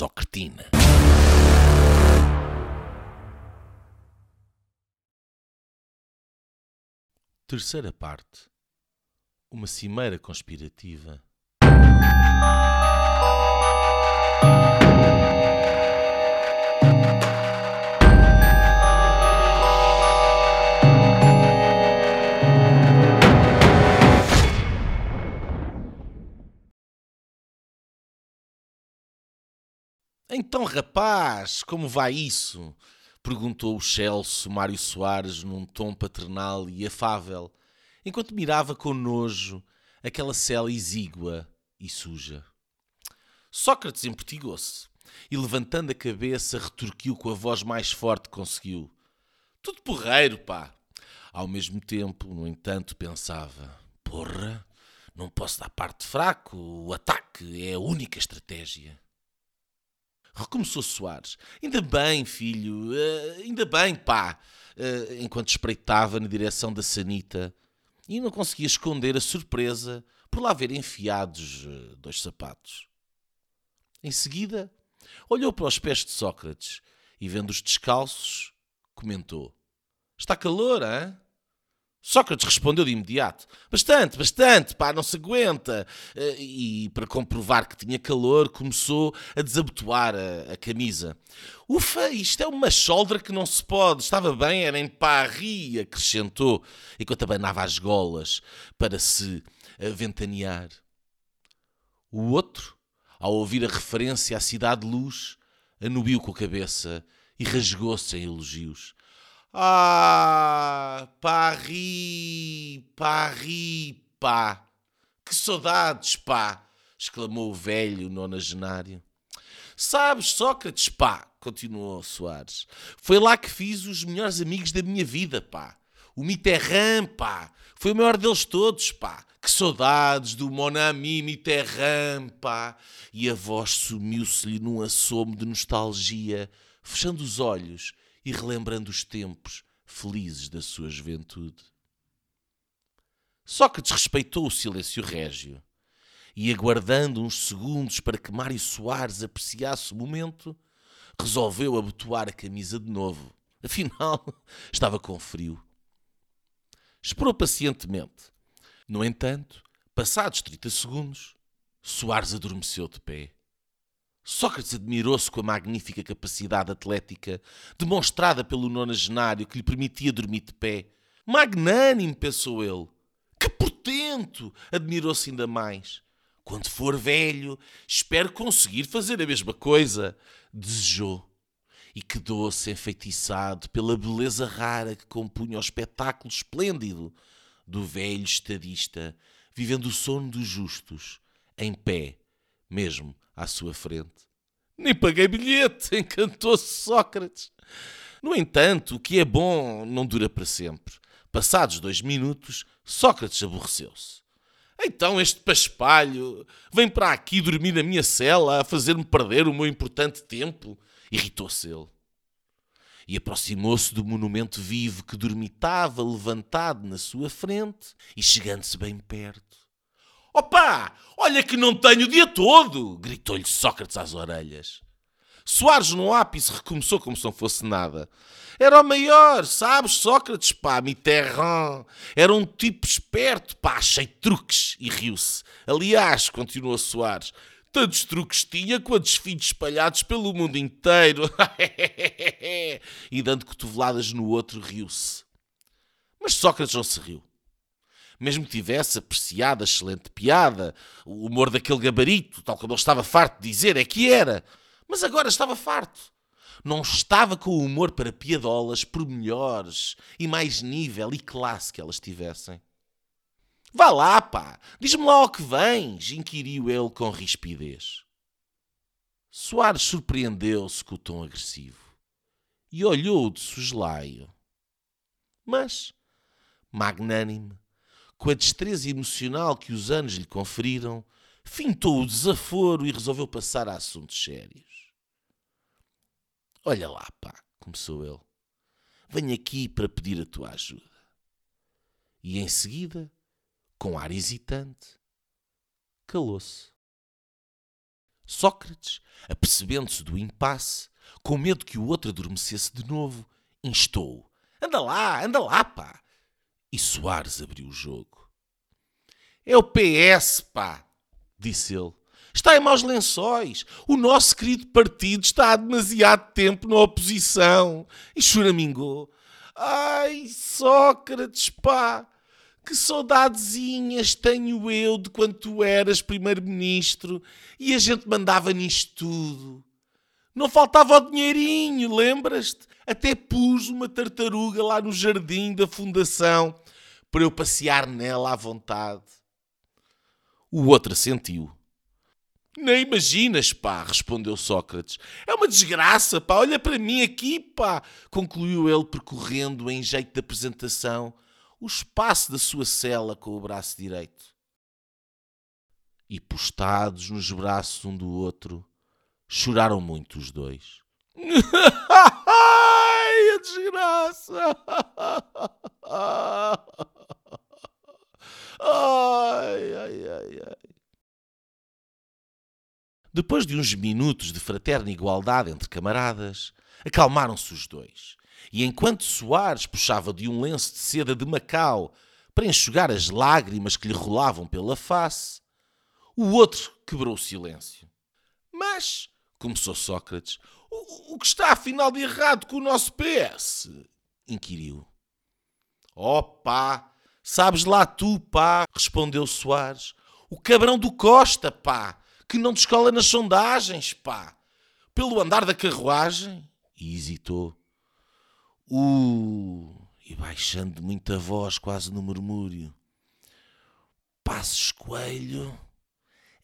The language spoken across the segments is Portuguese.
Socretina. Terceira parte. Uma cimeira conspirativa. Então, rapaz, como vai isso? Perguntou o Celso Mário Soares num tom paternal e afável, enquanto mirava com nojo aquela cela exígua e suja. Sócrates empertigou-se e, levantando a cabeça, retorquiu com a voz mais forte que conseguiu. Tudo porreiro, pá! Ao mesmo tempo, no entanto, pensava: porra, não posso dar parte fraco, o ataque é a única estratégia. Recomeçou Soares. Ainda bem, filho, uh, ainda bem, pá. Uh, enquanto espreitava na direção da sanita e não conseguia esconder a surpresa por lá ver enfiados uh, dois sapatos. Em seguida, olhou para os pés de Sócrates e, vendo-os descalços, comentou: Está calor, hã? Sócrates respondeu de imediato: Bastante, bastante, pá, não se aguenta. Eh, e para comprovar que tinha calor, começou a desabotoar a, a camisa. Ufa, isto é uma choldra que não se pode. Estava bem, era em parri, acrescentou, enquanto abanava as golas para se ventanear. O outro, ao ouvir a referência à cidade de luz, anubiu com a cabeça e rasgou-se em elogios. Ah, Paris, Paris, pá. Que saudades, pá! exclamou o velho nonagenário. Sabes, Sócrates, pá, continuou Soares. Foi lá que fiz os melhores amigos da minha vida, pá. O Mitterrand, pá. Foi o maior deles todos, pá. Que saudades do Mon ami Mitterrand, pá. E a voz sumiu-se-lhe num assomo de nostalgia, fechando os olhos e relembrando os tempos felizes da sua juventude. Sócrates respeitou o silêncio régio e, aguardando uns segundos para que Mário Soares apreciasse o momento, resolveu abotoar a camisa de novo. Afinal, estava com frio. Esperou pacientemente. No entanto, passados 30 segundos, Soares adormeceu de pé. Sócrates admirou-se com a magnífica capacidade atlética demonstrada pelo nonagenário que lhe permitia dormir de pé. Magnânimo, pensou ele. Que portento! Admirou-se ainda mais. Quando for velho, espero conseguir fazer a mesma coisa. Desejou. E quedou-se enfeitiçado pela beleza rara que compunha o espetáculo esplêndido do velho estadista, vivendo o sono dos justos, em pé, mesmo à sua frente. Nem paguei bilhete, encantou-se Sócrates. No entanto, o que é bom não dura para sempre. Passados dois minutos, Sócrates aborreceu-se. Então este paspalho vem para aqui dormir na minha cela a fazer-me perder o meu importante tempo? Irritou-se ele. E aproximou-se do monumento vivo que dormitava levantado na sua frente e chegando-se bem perto. Opa! Olha que não tenho o dia todo! gritou-lhe Sócrates às orelhas. Soares no ápice recomeçou como se não fosse nada. Era o maior, sabes, Sócrates, pá, Mitterrand. Era um tipo esperto, pá, de truques. E riu-se. Aliás, continuou Soares, tantos truques tinha quantos filhos espalhados pelo mundo inteiro. e dando cotoveladas no outro, riu-se. Mas Sócrates não se riu mesmo que tivesse apreciado a excelente piada, o humor daquele gabarito, tal como ele estava farto de dizer, é que era. Mas agora estava farto. Não estava com o humor para piadolas por melhores e mais nível e classe que elas tivessem. Vá lá, pá, diz-me lá ao que vens, inquiriu ele com rispidez. Soares surpreendeu-se com o tom agressivo e olhou de soslaio. Mas, magnânime, com a destreza emocional que os anos lhe conferiram, fintou o desaforo e resolveu passar a assuntos sérios. Olha lá, pá, começou ele. Venho aqui para pedir a tua ajuda. E em seguida, com ar hesitante, calou-se. Sócrates, apercebendo-se do impasse, com medo que o outro adormecesse de novo, instou: Anda lá, anda lá, pá! E Soares abriu o jogo. É o PS, pá, disse ele. Está em maus lençóis. O nosso querido partido está há demasiado tempo na oposição. E choramingou. Ai, Sócrates, pá! Que saudadezinhas tenho eu de quando tu eras primeiro-ministro e a gente mandava nisto tudo. Não faltava o dinheirinho, lembras-te? Até pus uma tartaruga lá no jardim da fundação para eu passear nela à vontade. O outro assentiu. Nem imaginas, pá, respondeu Sócrates. É uma desgraça, pá, olha para mim aqui, pá, concluiu ele percorrendo em jeito de apresentação o espaço da sua cela com o braço direito. E postados nos braços um do outro, choraram muito os dois. Desgraça! Ai, ai, ai, ai. Depois de uns minutos de fraterna igualdade entre camaradas, acalmaram-se os dois. E enquanto Soares puxava de um lenço de seda de Macau para enxugar as lágrimas que lhe rolavam pela face, o outro quebrou o silêncio. Mas, começou Sócrates, o, que está afinal de errado com o nosso PS? inquiriu. Oh pá, sabes lá tu, pá, respondeu Soares. O cabrão do Costa, pá que não descola nas sondagens, pá. Pelo andar da carruagem. E hesitou. Uh, e baixando muita voz, quase no murmúrio. Passos Coelho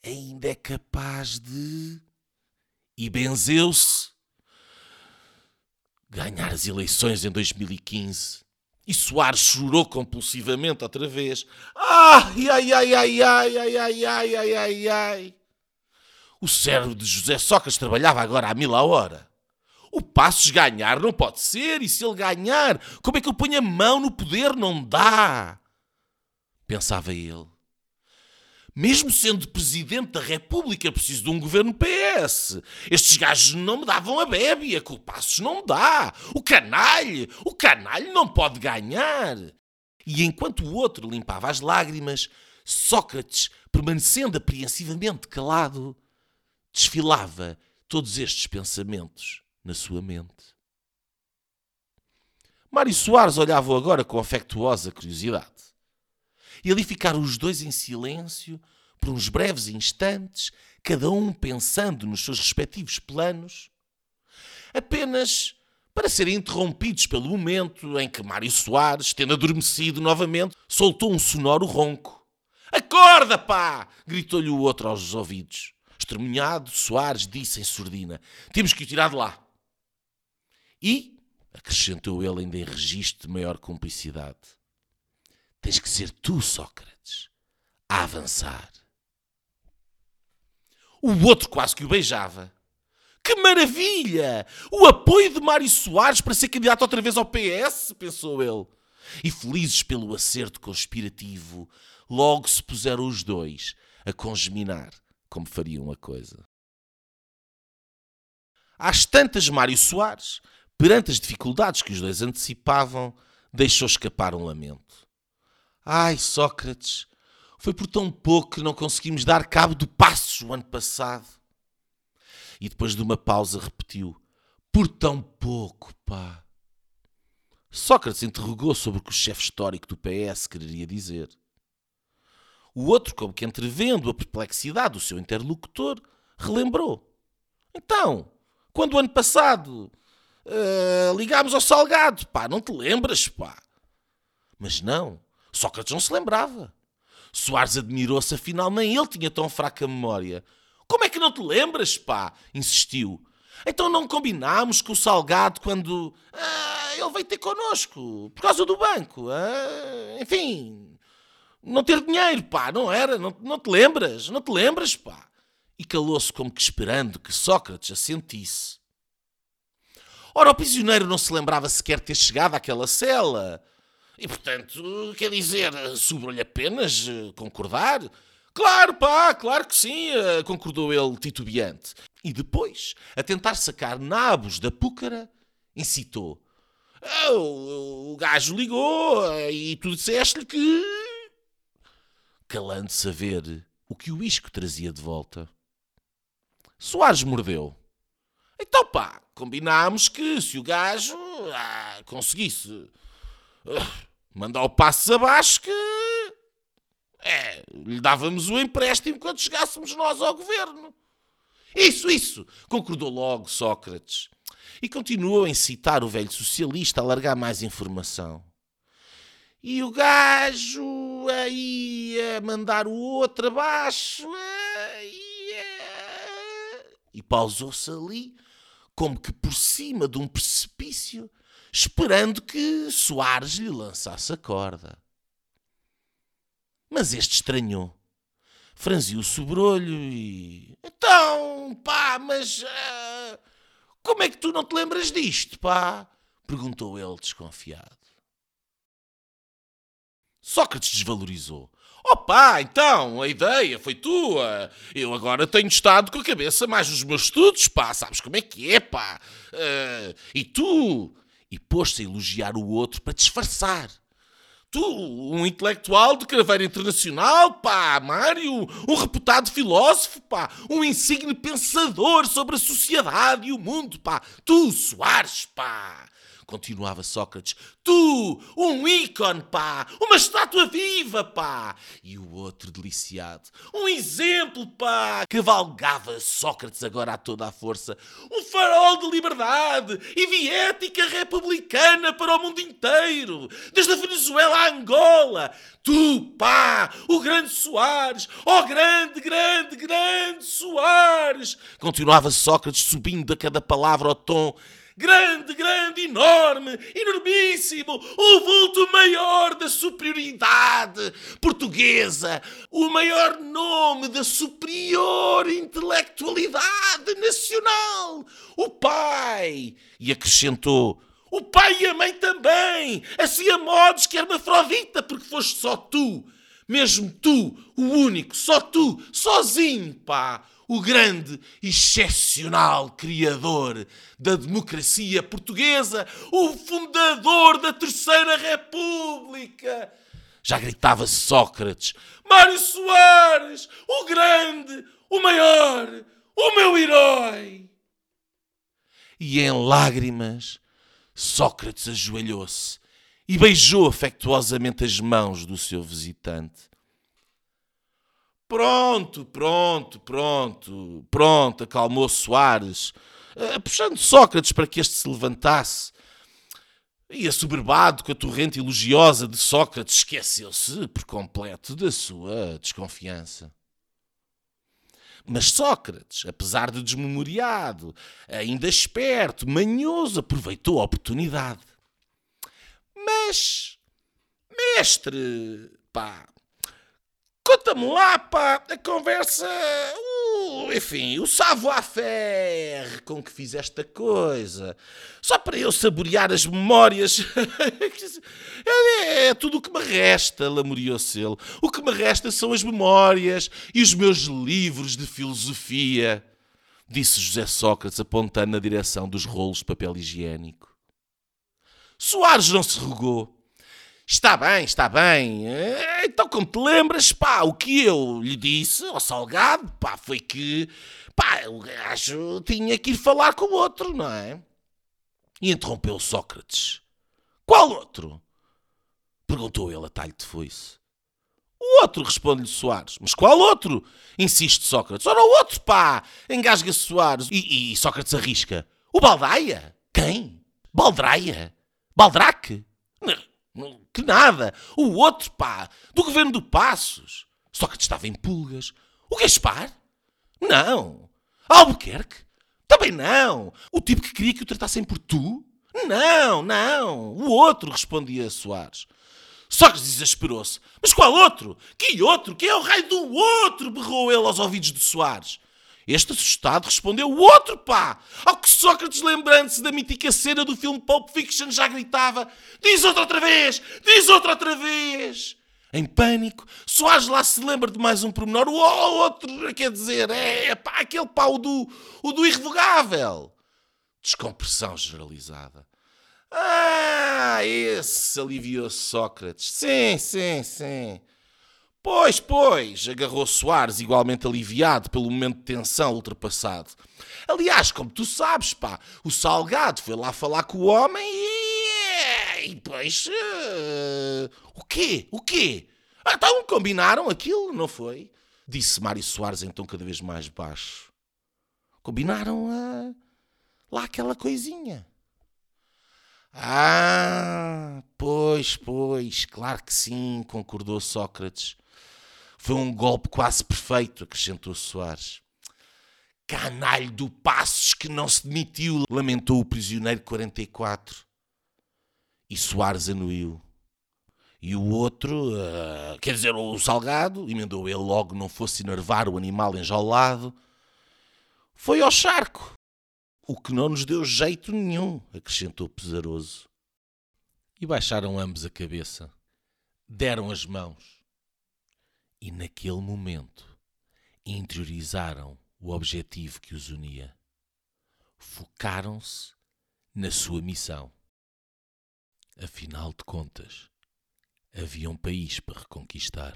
ainda é capaz de. E benzeu-se. Ganhar as eleições em 2015. E Soares chorou compulsivamente outra vez. Ai, ai, ai, ai, ai, ai, ai, ai, ai, ai, ai. O cérebro de José Sócrates trabalhava agora a mil a hora. O Passos ganhar não pode ser, e se ele ganhar, como é que eu ponho a mão no poder? Não dá. Pensava ele. Mesmo sendo presidente da República, preciso de um governo PS. Estes gajos não me davam a bébia, que o Passos não dá. O canalho, o canalho não pode ganhar. E enquanto o outro limpava as lágrimas, Sócrates, permanecendo apreensivamente calado, desfilava todos estes pensamentos na sua mente. Mário Soares olhava agora com afectuosa curiosidade. E ali ficaram os dois em silêncio por uns breves instantes, cada um pensando nos seus respectivos planos, apenas para serem interrompidos pelo momento em que Mário Soares, tendo adormecido novamente, soltou um sonoro ronco. Acorda, pá! gritou-lhe o outro aos ouvidos. Estremunhado, Soares disse em surdina: Temos que o tirar de lá. E, acrescentou ele ainda em registro de maior cumplicidade, tens que ser tu, Sócrates, a avançar. O outro quase que o beijava. Que maravilha! O apoio de Mário Soares para ser candidato outra vez ao PS, pensou ele. E felizes pelo acerto conspirativo, logo se puseram os dois a congeminar como fariam a coisa. Às tantas, Mário Soares, perante as dificuldades que os dois antecipavam, deixou escapar um lamento. Ai, Sócrates, foi por tão pouco que não conseguimos dar cabo do passo o ano passado. E depois de uma pausa repetiu: Por tão pouco, pá. Sócrates interrogou sobre o que o chefe histórico do PS quereria dizer. O outro, como que entrevendo a perplexidade do seu interlocutor, relembrou. Então, quando o ano passado uh, ligámos ao Salgado, pá, não te lembras, pá? Mas não, Sócrates não se lembrava. Soares admirou-se, afinal nem ele tinha tão fraca memória. Como é que não te lembras, pá? Insistiu. Então não combinámos com o Salgado quando ah, ele veio ter connosco, por causa do banco. Ah, enfim, não ter dinheiro, pá, não era, não, não te lembras, não te lembras, pá. E calou-se como que esperando que Sócrates assentisse. Ora, o prisioneiro não se lembrava sequer ter chegado àquela cela. E, portanto, quer dizer, sobrou-lhe apenas eh, concordar. Claro, pá, claro que sim, eh, concordou ele titubeante. E depois, a tentar sacar nabos da púcara, incitou. Ah, o, gajo ligou eh, e tu disseste-lhe que. Calando-se a ver o que o isco trazia de volta. Soares mordeu. Então pá, combinámos que se o gajo ah, conseguisse ah, mandar o passo abaixo que é, lhe dávamos o empréstimo quando chegássemos nós ao governo. Isso, isso, concordou logo Sócrates. E continuou a incitar o velho socialista a largar mais informação. E o gajo aí a mandar o outro abaixo. E pausou-se ali, como que por cima de um precipício, esperando que Soares lhe lançasse a corda. Mas este estranhou. Franziu o sobrolho e. Então, pá, mas. Uh, como é que tu não te lembras disto, pá? Perguntou ele desconfiado. Sócrates desvalorizou. Oh pá, então, a ideia foi tua. Eu agora tenho estado com a cabeça mais nos meus estudos, pá. Sabes como é que é, pá? Uh, e tu? E pôs-se a elogiar o outro para disfarçar. Tu, um intelectual de craveira internacional, pá, Mário, um reputado filósofo, pá, um insigne pensador sobre a sociedade e o mundo, pá. Tu, Soares, pá. Continuava Sócrates. Tu, um ícone, pá! Uma estátua viva, pá! E o outro deliciado. Um exemplo, pá! Cavalgava Sócrates agora a toda a força. Um farol de liberdade e viética republicana para o mundo inteiro. Desde a Venezuela à Angola. Tu, pá! O grande Soares! Oh, grande, grande, grande Soares! Continuava Sócrates subindo a cada palavra ao tom grande, grande, enorme, enormíssimo, o vulto maior da superioridade portuguesa, o maior nome da superior intelectualidade nacional, o pai. E acrescentou: o pai e a mãe também, assim a modos que hermafrodita, porque foste só tu, mesmo tu, o único, só tu, sozinho, pá o grande, excepcional criador da democracia portuguesa, o fundador da Terceira República. Já gritava Sócrates: Mário Soares, o grande, o maior, o meu herói. E em lágrimas, Sócrates ajoelhou-se e beijou afectuosamente as mãos do seu visitante. Pronto, pronto, pronto, pronto, acalmou Soares, uh, puxando Sócrates para que este se levantasse. E assoberbado com a torrente elogiosa de Sócrates, esqueceu-se por completo da sua desconfiança. Mas Sócrates, apesar de desmemoriado, ainda esperto, manhoso, aproveitou a oportunidade. Mas, mestre, pá, Conta-me lá, pá, a conversa. Uh, enfim, o savoir-faire com que fizeste a coisa. Só para eu saborear as memórias. é, é, tudo o que me resta, lamuriou-se ele. O que me resta são as memórias e os meus livros de filosofia. Disse José Sócrates, apontando na direção dos rolos de papel higiênico. Soares não se rogou Está bem, está bem. Eh, então, como te lembras, pá, o que eu lhe disse ao Salgado, pá, foi que, pá, o gajo tinha que ir falar com o outro, não é? E interrompeu Sócrates. Qual outro? Perguntou ele a talho de foice. O outro, responde-lhe Soares. Mas qual outro? Insiste Sócrates. Ora, o outro, pá! Engasga Soares. E, e Sócrates arrisca. O Baldaia? Quem? Baldraia? Baldraque? Não. Que nada! O outro, pá! Do governo do Passos! Só que estava em pulgas. O Gaspar? Não! Albuquerque? Também não! O tipo que queria que o tratassem por tu? Não, não! O outro, respondia Soares. Sócrates desesperou-se. Mas qual outro? Que outro? Quem é o raio do outro? berrou ele aos ouvidos de Soares. Este assustado respondeu: O outro, pá! Ao que Sócrates, lembrando-se da mítica cena do filme Pulp Fiction, já gritava: Diz outra outra vez! Diz outra outra vez! em pânico. Soares lá se lembra de mais um pormenor. O outro, quer dizer, é pá, aquele pau do, o do irrevogável. Descompressão generalizada. Ah, esse aliviou Sócrates. Sim, sim, sim. Pois, pois, agarrou Soares, igualmente aliviado pelo momento de tensão ultrapassado. Aliás, como tu sabes, pá, o Salgado foi lá falar com o homem e. e depois. Uh... o quê? O quê? Ah, então combinaram aquilo, não foi? Disse Mário Soares em tom cada vez mais baixo. Combinaram uh... lá aquela coisinha. Ah, pois, pois, claro que sim, concordou Sócrates. Foi um golpe quase perfeito, acrescentou Soares. Canalho do Passos que não se demitiu, lamentou o prisioneiro 44. E Soares anuiu. E o outro, uh, quer dizer, o Salgado, emendou ele logo não fosse enervar o animal enjaulado, foi ao charco. O que não nos deu jeito nenhum, acrescentou pesaroso. E baixaram ambos a cabeça. Deram as mãos e naquele momento interiorizaram o objetivo que os unia. Focaram-se na sua missão. Afinal de contas, havia um país para reconquistar.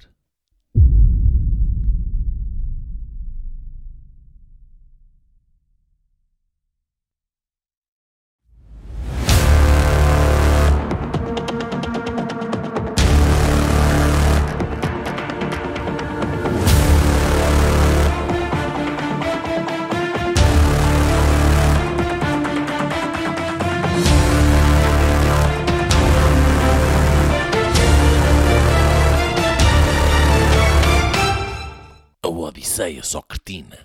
Odisseia Socretina.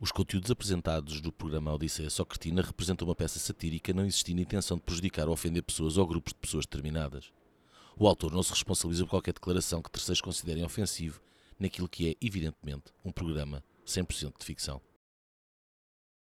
Os conteúdos apresentados do programa Odisseia Socretina representam uma peça satírica não existindo intenção de prejudicar ou ofender pessoas ou grupos de pessoas determinadas. O autor não se responsabiliza por qualquer declaração que terceiros considerem ofensivo naquilo que é, evidentemente, um programa 100% de ficção.